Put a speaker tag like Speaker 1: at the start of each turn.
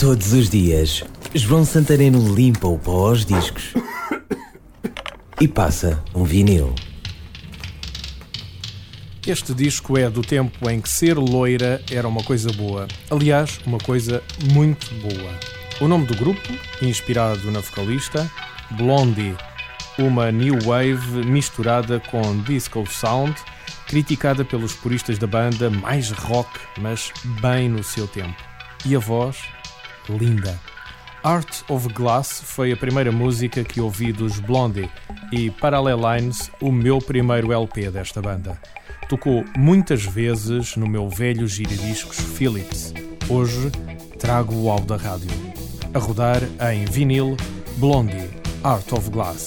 Speaker 1: Todos os dias, João Santareno limpa o pó aos discos e passa um vinil.
Speaker 2: Este disco é do tempo em que ser loira era uma coisa boa. Aliás, uma coisa muito boa. O nome do grupo, inspirado na vocalista, Blondie, uma new wave misturada com disco sound, criticada pelos puristas da banda mais rock, mas bem no seu tempo. E a voz, linda. Art of Glass foi a primeira música que ouvi dos Blondie e Parallel Lines, o meu primeiro LP desta banda. Tocou muitas vezes no meu velho giradiscos Philips. Hoje trago-o ao da rádio. A rodar em vinil Blondie, Art of Glass.